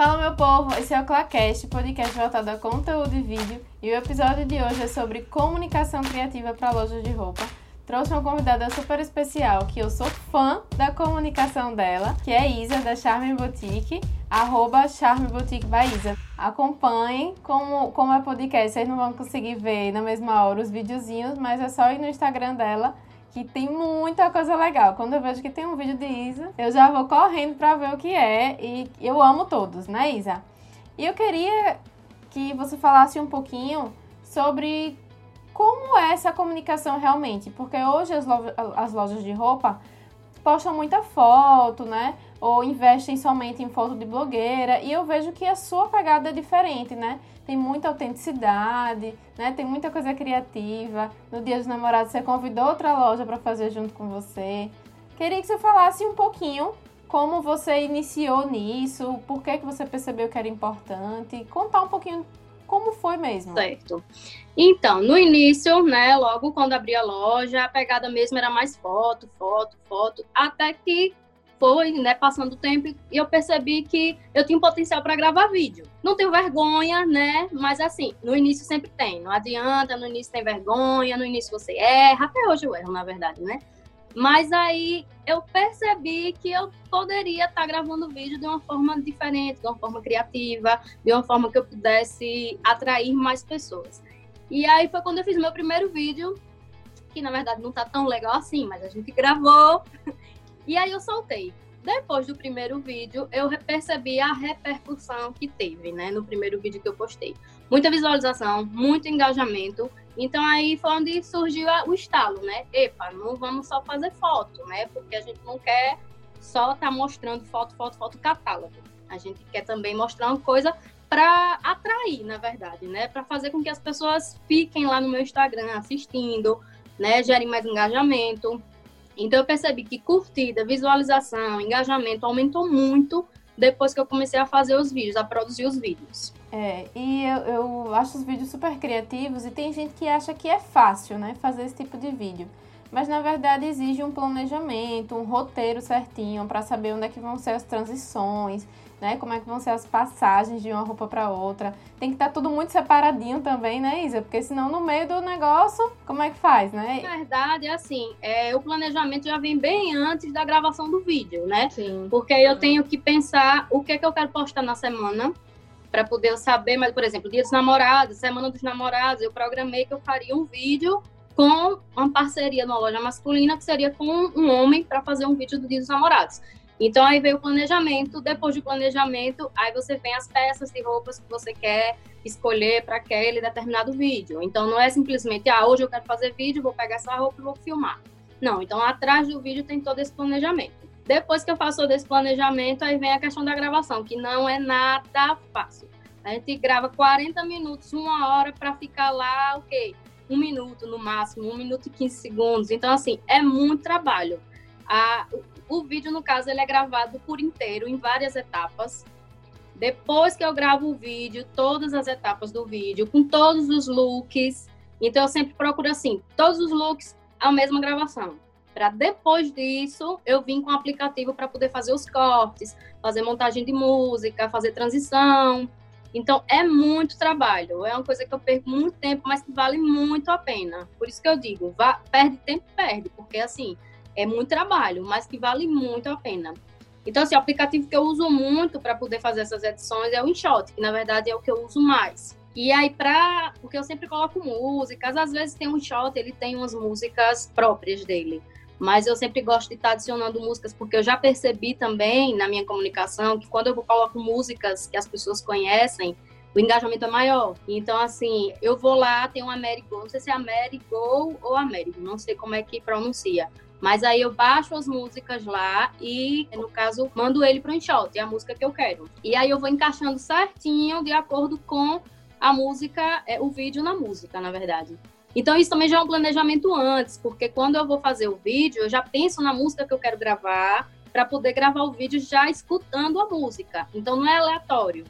Fala meu povo, esse é o Clacast, podcast voltado a conteúdo e vídeo, e o episódio de hoje é sobre comunicação criativa para lojas de roupa. Trouxe uma convidada super especial, que eu sou fã da comunicação dela, que é Isa, da Charme Boutique, arroba Charme Boutique by Isa. Acompanhem, como, como é podcast, vocês não vão conseguir ver na mesma hora os videozinhos, mas é só ir no Instagram dela, que tem muita coisa legal. Quando eu vejo que tem um vídeo de Isa, eu já vou correndo para ver o que é e eu amo todos, né, Isa? E eu queria que você falasse um pouquinho sobre como é essa comunicação realmente, porque hoje as, lojas, as lojas de roupa postam muita foto, né? Ou investem somente em foto de blogueira, e eu vejo que a sua pegada é diferente, né? tem muita autenticidade, né? Tem muita coisa criativa. No Dia dos Namorados você convidou outra loja para fazer junto com você. Queria que você falasse um pouquinho como você iniciou nisso, por que, que você percebeu que era importante, contar um pouquinho como foi mesmo. Certo. Então, no início, né, logo quando abri a loja, a pegada mesmo era mais foto, foto, foto, até que foi, né, passando o tempo e eu percebi que eu tinha um potencial para gravar vídeo. Não tenho vergonha, né? Mas assim, no início sempre tem. Não adianta, no início tem vergonha, no início você erra. Até hoje eu erro, na verdade, né? Mas aí eu percebi que eu poderia estar tá gravando vídeo de uma forma diferente, de uma forma criativa, de uma forma que eu pudesse atrair mais pessoas. E aí foi quando eu fiz meu primeiro vídeo, que na verdade não tá tão legal assim, mas a gente gravou e aí eu soltei. Depois do primeiro vídeo, eu percebi a repercussão que teve, né? No primeiro vídeo que eu postei. Muita visualização, muito engajamento. Então aí foi onde surgiu o estalo, né? Epa, não vamos só fazer foto, né? Porque a gente não quer só estar tá mostrando foto, foto, foto, catálogo. A gente quer também mostrar uma coisa para atrair, na verdade, né? Para fazer com que as pessoas fiquem lá no meu Instagram assistindo, né? Gerem mais engajamento. Então eu percebi que curtida, visualização, engajamento aumentou muito depois que eu comecei a fazer os vídeos, a produzir os vídeos. É, e eu, eu acho os vídeos super criativos e tem gente que acha que é fácil, né, fazer esse tipo de vídeo. Mas na verdade exige um planejamento, um roteiro certinho para saber onde é que vão ser as transições, né? Como é que vão ser as passagens de uma roupa para outra. Tem que estar tá tudo muito separadinho também, né, Isa? Porque senão no meio do negócio, como é que faz, né? Na verdade, assim, é, o planejamento já vem bem antes da gravação do vídeo, né? Sim. Porque aí eu tenho que pensar o que é que eu quero postar na semana para poder saber, mas por exemplo, Dia dos Namorados, Semana dos Namorados, eu programei que eu faria um vídeo com uma parceria numa loja masculina que seria com um homem para fazer um vídeo do Dia dos Namorados. Então aí veio o planejamento, depois do planejamento, aí você vem as peças de roupas que você quer escolher para aquele determinado vídeo. Então não é simplesmente, ah, hoje eu quero fazer vídeo, vou pegar essa roupa e vou filmar. Não, então atrás do vídeo tem todo esse planejamento. Depois que eu faço todo esse planejamento, aí vem a questão da gravação, que não é nada fácil. A gente grava 40 minutos, uma hora para ficar lá, o quê? Um minuto no máximo, um minuto e 15 segundos. Então, assim, é muito trabalho. A, o vídeo, no caso, ele é gravado por inteiro, em várias etapas. Depois que eu gravo o vídeo, todas as etapas do vídeo, com todos os looks. Então, eu sempre procuro, assim, todos os looks, a mesma gravação. Para depois disso, eu vim com o aplicativo para poder fazer os cortes, fazer montagem de música, fazer transição. Então, é muito trabalho. É uma coisa que eu perco muito tempo, mas que vale muito a pena. Por isso que eu digo, vá, perde tempo, perde. Porque, assim, é muito trabalho, mas que vale muito a pena. Então, assim, o aplicativo que eu uso muito para poder fazer essas edições é o InShot, que na verdade é o que eu uso mais. E aí, para. Porque eu sempre coloco músicas, às vezes tem um InShot, ele tem umas músicas próprias dele. Mas eu sempre gosto de estar adicionando músicas, porque eu já percebi também na minha comunicação que quando eu coloco músicas que as pessoas conhecem, o engajamento é maior. Então, assim, eu vou lá, tem um Amerigo, não sei se é Amerigo ou Amerigo, não sei como é que pronuncia. Mas aí eu baixo as músicas lá e, no caso, mando ele para o enxote, é a música que eu quero. E aí eu vou encaixando certinho de acordo com a música, é, o vídeo na música, na verdade. Então isso também já é um planejamento antes, porque quando eu vou fazer o vídeo, eu já penso na música que eu quero gravar para poder gravar o vídeo já escutando a música. Então não é aleatório.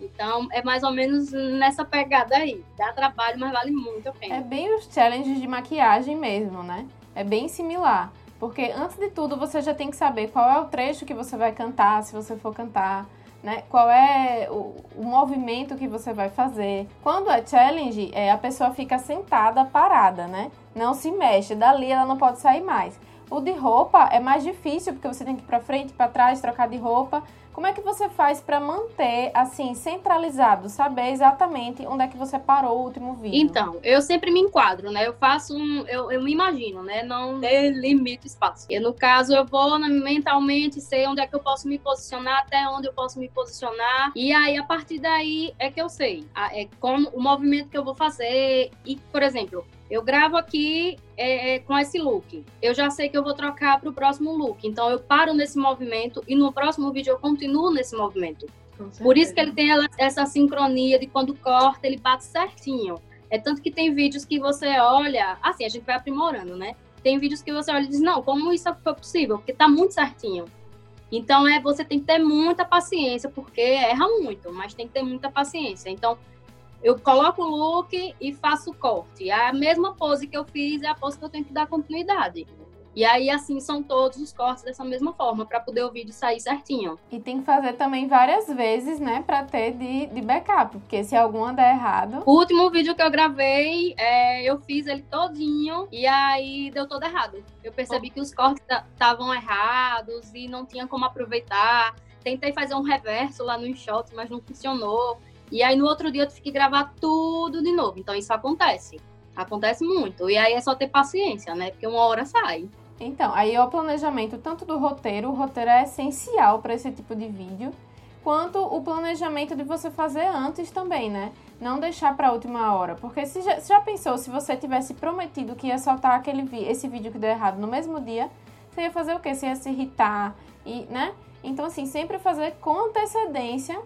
Então é mais ou menos nessa pegada aí. Dá trabalho, mas vale muito a pena. É bem os challenges de maquiagem mesmo, né? é bem similar. Porque antes de tudo você já tem que saber qual é o trecho que você vai cantar, se você for cantar, né? Qual é o, o, movimento que você vai fazer. Quando é challenge, é, a pessoa fica sentada, parada, né? Não se mexe. Dali ela não pode sair mais. O de roupa é mais difícil porque você tem que ir para frente, para trás, trocar de roupa. Como é que você faz para manter assim centralizado, saber exatamente onde é que você parou o último vídeo? Então, eu sempre me enquadro, né? Eu faço um, eu, eu me imagino, né? Não limito espaço. E no caso, eu vou mentalmente sei onde é que eu posso me posicionar, até onde eu posso me posicionar. E aí a partir daí é que eu sei, é como o movimento que eu vou fazer e, por exemplo, eu gravo aqui é, é, com esse look. Eu já sei que eu vou trocar para o próximo look. Então eu paro nesse movimento e no próximo vídeo eu continuo nesse movimento. Por isso que ele tem essa sincronia de quando corta, ele bate certinho. É tanto que tem vídeos que você olha, assim, a gente vai aprimorando, né? Tem vídeos que você olha e diz, não, como isso foi possível? Porque tá muito certinho. Então, é, você tem que ter muita paciência, porque erra muito, mas tem que ter muita paciência. Então, eu coloco o look e faço o corte. A mesma pose que eu fiz é a pose que eu tenho que dar continuidade. E aí, assim, são todos os cortes dessa mesma forma, para poder o vídeo sair certinho. E tem que fazer também várias vezes, né, pra ter de, de backup, porque se alguma der errado. O último vídeo que eu gravei, é, eu fiz ele todinho e aí deu todo errado. Eu percebi oh. que os cortes estavam errados e não tinha como aproveitar. Tentei fazer um reverso lá no InShot, mas não funcionou. E aí no outro dia eu tive que gravar tudo de novo. Então isso acontece. Acontece muito. E aí é só ter paciência, né? Porque uma hora sai. Então, aí é o planejamento tanto do roteiro, o roteiro é essencial para esse tipo de vídeo, quanto o planejamento de você fazer antes também, né? Não deixar para a última hora, porque se já, já, pensou se você tivesse prometido que ia soltar aquele esse vídeo que deu errado no mesmo dia, você ia fazer o quê? Você ia se irritar e, né? Então assim, sempre fazer com antecedência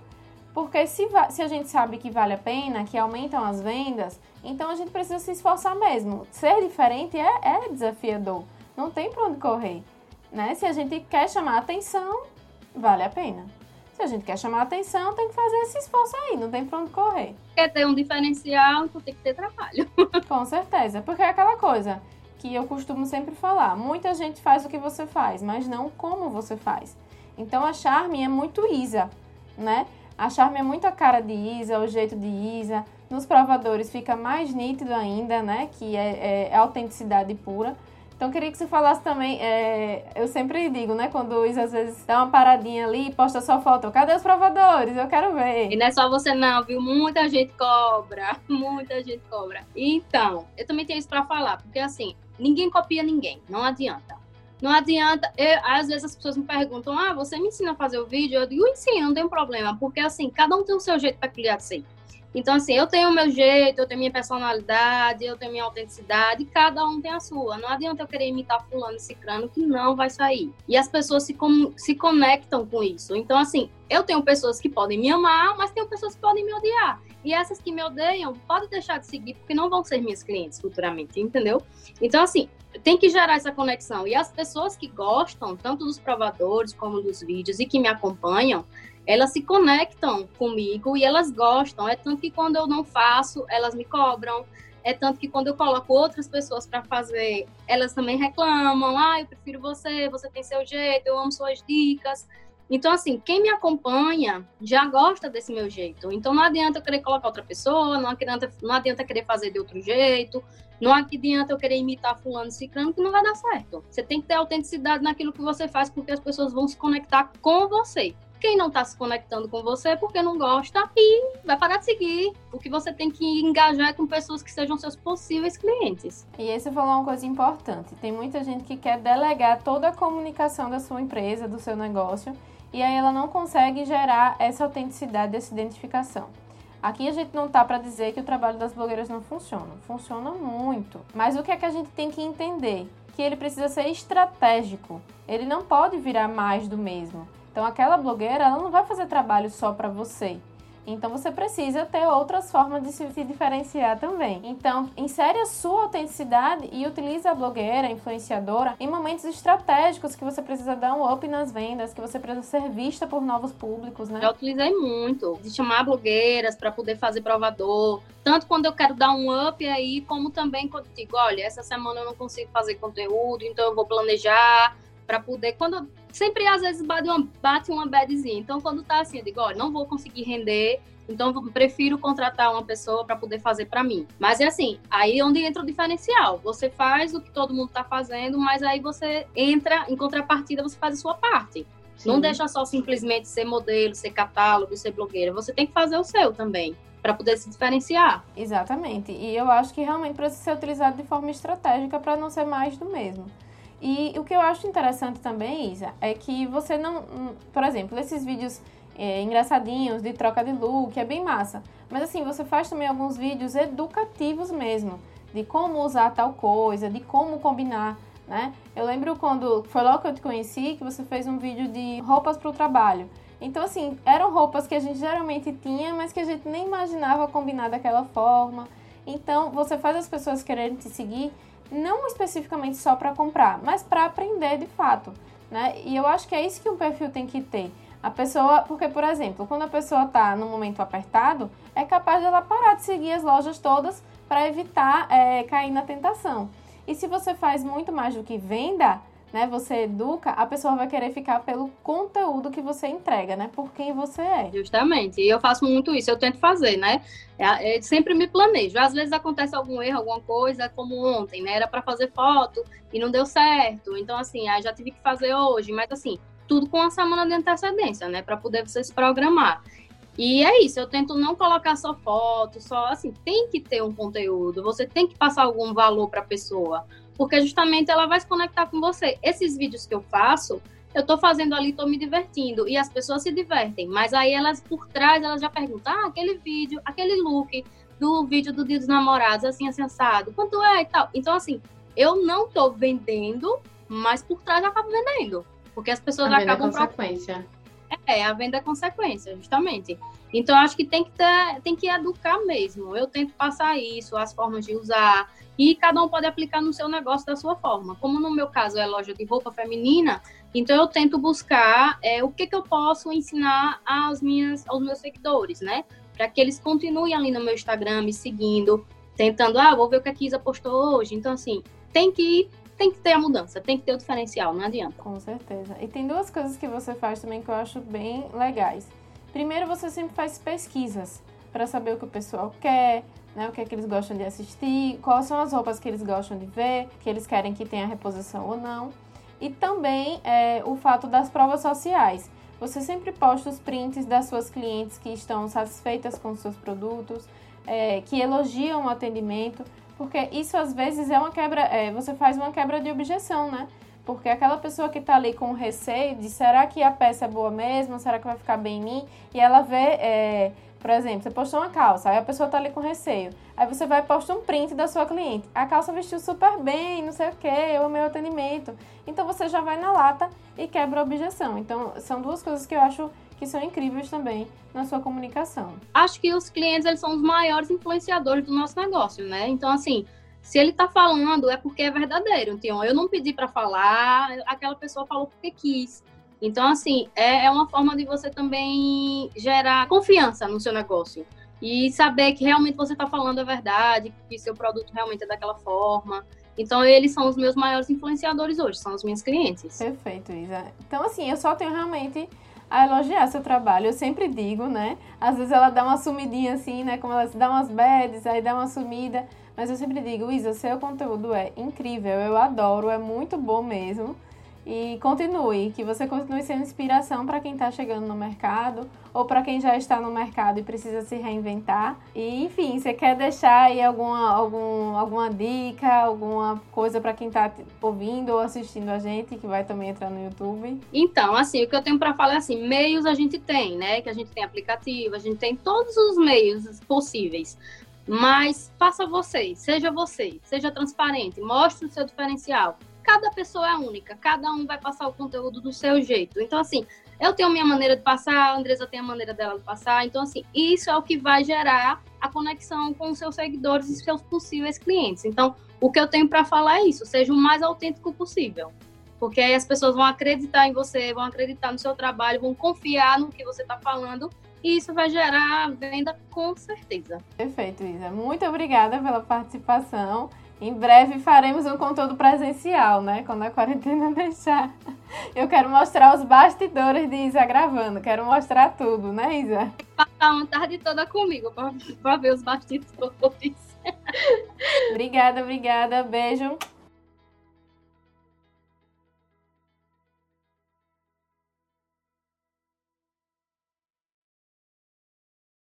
porque se, se a gente sabe que vale a pena, que aumentam as vendas, então a gente precisa se esforçar mesmo. Ser diferente é, é desafiador. Não tem para onde correr. Né? Se a gente quer chamar atenção, vale a pena. Se a gente quer chamar atenção, tem que fazer esse esforço aí, não tem para onde correr. Quer ter um diferencial, então tem que ter trabalho. Com certeza, porque é aquela coisa que eu costumo sempre falar. Muita gente faz o que você faz, mas não como você faz. Então a Charme é muito Isa, né? A Charme é muito a cara de Isa, o jeito de Isa. Nos provadores fica mais nítido ainda, né? Que é, é, é autenticidade pura. Então, queria que você falasse também. É, eu sempre digo, né? Quando o Isa às vezes dá uma paradinha ali e posta só foto. Cadê os provadores? Eu quero ver. E não é só você, não, viu? Muita gente cobra. Muita gente cobra. Então, eu também tenho isso para falar, porque assim, ninguém copia ninguém. Não adianta. Não adianta, eu, às vezes as pessoas me perguntam, ah, você me ensina a fazer o vídeo? Eu digo, ensino, não tem problema, porque assim, cada um tem o seu jeito peculiar de ser. Então, assim, eu tenho o meu jeito, eu tenho minha personalidade, eu tenho minha autenticidade, cada um tem a sua. Não adianta eu querer imitar fulano e ciclano que não vai sair. E as pessoas se, se conectam com isso. Então, assim, eu tenho pessoas que podem me amar, mas tenho pessoas que podem me odiar. E essas que me odeiam, pode deixar de seguir, porque não vão ser minhas clientes futuramente, entendeu? Então, assim, tem que gerar essa conexão. E as pessoas que gostam, tanto dos provadores como dos vídeos, e que me acompanham, elas se conectam comigo e elas gostam. É tanto que quando eu não faço, elas me cobram. É tanto que quando eu coloco outras pessoas para fazer, elas também reclamam. Ah, eu prefiro você, você tem seu jeito, eu amo suas dicas. Então, assim, quem me acompanha já gosta desse meu jeito. Então, não adianta eu querer colocar outra pessoa, não adianta, não adianta querer fazer de outro jeito, não adianta eu querer imitar fulano e ciclano, que não vai dar certo. Você tem que ter autenticidade naquilo que você faz, porque as pessoas vão se conectar com você. Quem não está se conectando com você é porque não gosta e vai parar de seguir. O que você tem que engajar é com pessoas que sejam seus possíveis clientes. E aí você falou uma coisa importante. Tem muita gente que quer delegar toda a comunicação da sua empresa, do seu negócio, e aí ela não consegue gerar essa autenticidade, essa identificação. Aqui a gente não tá para dizer que o trabalho das blogueiras não funciona. Funciona muito. Mas o que é que a gente tem que entender? Que ele precisa ser estratégico. Ele não pode virar mais do mesmo. Então aquela blogueira, ela não vai fazer trabalho só para você. Então você precisa ter outras formas de se diferenciar também. Então, insere a sua autenticidade e utilize a blogueira, a influenciadora, em momentos estratégicos que você precisa dar um up nas vendas, que você precisa ser vista por novos públicos, né? Já utilizei muito de chamar blogueiras para poder fazer provador, tanto quando eu quero dar um up aí, como também quando digo, olha, essa semana eu não consigo fazer conteúdo, então eu vou planejar para poder quando sempre às vezes bate uma, bate uma badzinha. Então, quando tá assim, eu digo, olha, não vou conseguir render, então eu prefiro contratar uma pessoa para poder fazer para mim. Mas é assim, aí é onde entra o diferencial. Você faz o que todo mundo tá fazendo, mas aí você entra em contrapartida, você faz a sua parte. Sim. Não deixa só simplesmente ser modelo, ser catálogo, ser blogueira. Você tem que fazer o seu também para poder se diferenciar. Exatamente. E eu acho que realmente precisa ser utilizado de forma estratégica para não ser mais do mesmo. E o que eu acho interessante também, Isa, é que você não. Por exemplo, esses vídeos é, engraçadinhos de troca de look, é bem massa. Mas assim, você faz também alguns vídeos educativos mesmo, de como usar tal coisa, de como combinar, né? Eu lembro quando foi logo que eu te conheci que você fez um vídeo de roupas para o trabalho. Então, assim, eram roupas que a gente geralmente tinha, mas que a gente nem imaginava combinar daquela forma. Então, você faz as pessoas quererem te seguir não especificamente só para comprar, mas para aprender de fato, né? E eu acho que é isso que um perfil tem que ter. A pessoa, porque por exemplo, quando a pessoa está no momento apertado, é capaz de ela parar de seguir as lojas todas para evitar é, cair na tentação. E se você faz muito mais do que venda, né, você educa, a pessoa vai querer ficar pelo conteúdo que você entrega, né? Por quem você é. Justamente. E eu faço muito isso, eu tento fazer, né? É, é, sempre me planejo. Às vezes acontece algum erro, alguma coisa, como ontem, né? Era para fazer foto e não deu certo. Então, assim, aí já tive que fazer hoje. Mas, assim, tudo com uma semana de antecedência, né? Para poder você se programar. E é isso, eu tento não colocar só foto, só assim, tem que ter um conteúdo, você tem que passar algum valor para a pessoa porque justamente ela vai se conectar com você. Esses vídeos que eu faço, eu estou fazendo ali, estou me divertindo, e as pessoas se divertem, mas aí elas, por trás, elas já perguntam, ah, aquele vídeo, aquele look do vídeo do Dia dos Namorados, assim, assado, quanto é e tal. Então, assim, eu não estou vendendo, mas por trás eu acabo vendendo, porque as pessoas a acabam... É consequência. É, a venda é consequência, justamente. Então, acho que tem que, ter, tem que educar mesmo. Eu tento passar isso, as formas de usar, e cada um pode aplicar no seu negócio da sua forma. Como no meu caso é loja de roupa feminina, então eu tento buscar é, o que, que eu posso ensinar às minhas, aos meus seguidores, né? Para que eles continuem ali no meu Instagram me seguindo, tentando, ah, vou ver o que a Kisa postou hoje. Então, assim, tem que tem que ter a mudança, tem que ter o diferencial, não adianta. Com certeza. E tem duas coisas que você faz também que eu acho bem legais. Primeiro, você sempre faz pesquisas para saber o que o pessoal quer, né, o que é que eles gostam de assistir, quais são as roupas que eles gostam de ver, que eles querem que tenha reposição ou não. E também é, o fato das provas sociais. Você sempre posta os prints das suas clientes que estão satisfeitas com seus produtos, é, que elogiam o atendimento, porque isso às vezes é uma quebra, é, você faz uma quebra de objeção, né? Porque aquela pessoa que está ali com receio de será que a peça é boa mesmo, será que vai ficar bem em mim, e ela vê é, por exemplo, você postou uma calça, aí a pessoa tá ali com receio. Aí você vai e posta um print da sua cliente. A calça vestiu super bem, não sei o que, eu amei o atendimento. Então você já vai na lata e quebra a objeção. Então são duas coisas que eu acho que são incríveis também na sua comunicação. Acho que os clientes eles são os maiores influenciadores do nosso negócio, né? Então assim, se ele tá falando é porque é verdadeiro. Então eu não pedi para falar, aquela pessoa falou porque quis. Então, assim, é, é uma forma de você também gerar confiança no seu negócio e saber que realmente você está falando a verdade, que seu produto realmente é daquela forma. Então, eles são os meus maiores influenciadores hoje, são os meus clientes. Perfeito, Isa. Então, assim, eu só tenho realmente a elogiar seu trabalho. Eu sempre digo, né? Às vezes ela dá uma sumidinha assim, né? Como ela dá umas bads, aí dá uma sumida. Mas eu sempre digo, Isa, seu conteúdo é incrível, eu adoro, é muito bom mesmo. E continue, que você continue sendo inspiração para quem está chegando no mercado ou para quem já está no mercado e precisa se reinventar. E enfim, você quer deixar aí alguma, algum, alguma dica, alguma coisa para quem está ouvindo ou assistindo a gente, que vai também entrar no YouTube? Então, assim, o que eu tenho para falar é assim, meios a gente tem, né? Que a gente tem aplicativo, a gente tem todos os meios possíveis. Mas faça você, seja você, seja transparente, mostre o seu diferencial cada pessoa é única, cada um vai passar o conteúdo do seu jeito. Então, assim, eu tenho minha maneira de passar, a Andresa tem a maneira dela de passar. Então, assim, isso é o que vai gerar a conexão com os seus seguidores e seus possíveis clientes. Então, o que eu tenho para falar é isso: seja o mais autêntico possível. Porque aí as pessoas vão acreditar em você, vão acreditar no seu trabalho, vão confiar no que você está falando e isso vai gerar venda com certeza. Perfeito, Isa. Muito obrigada pela participação. Em breve faremos um conteúdo presencial, né? Quando a quarentena deixar. Eu quero mostrar os bastidores de Isa gravando. Quero mostrar tudo, né, Isa? Passar uma tarde toda comigo pra ver os bastidores. obrigada, obrigada. Beijo.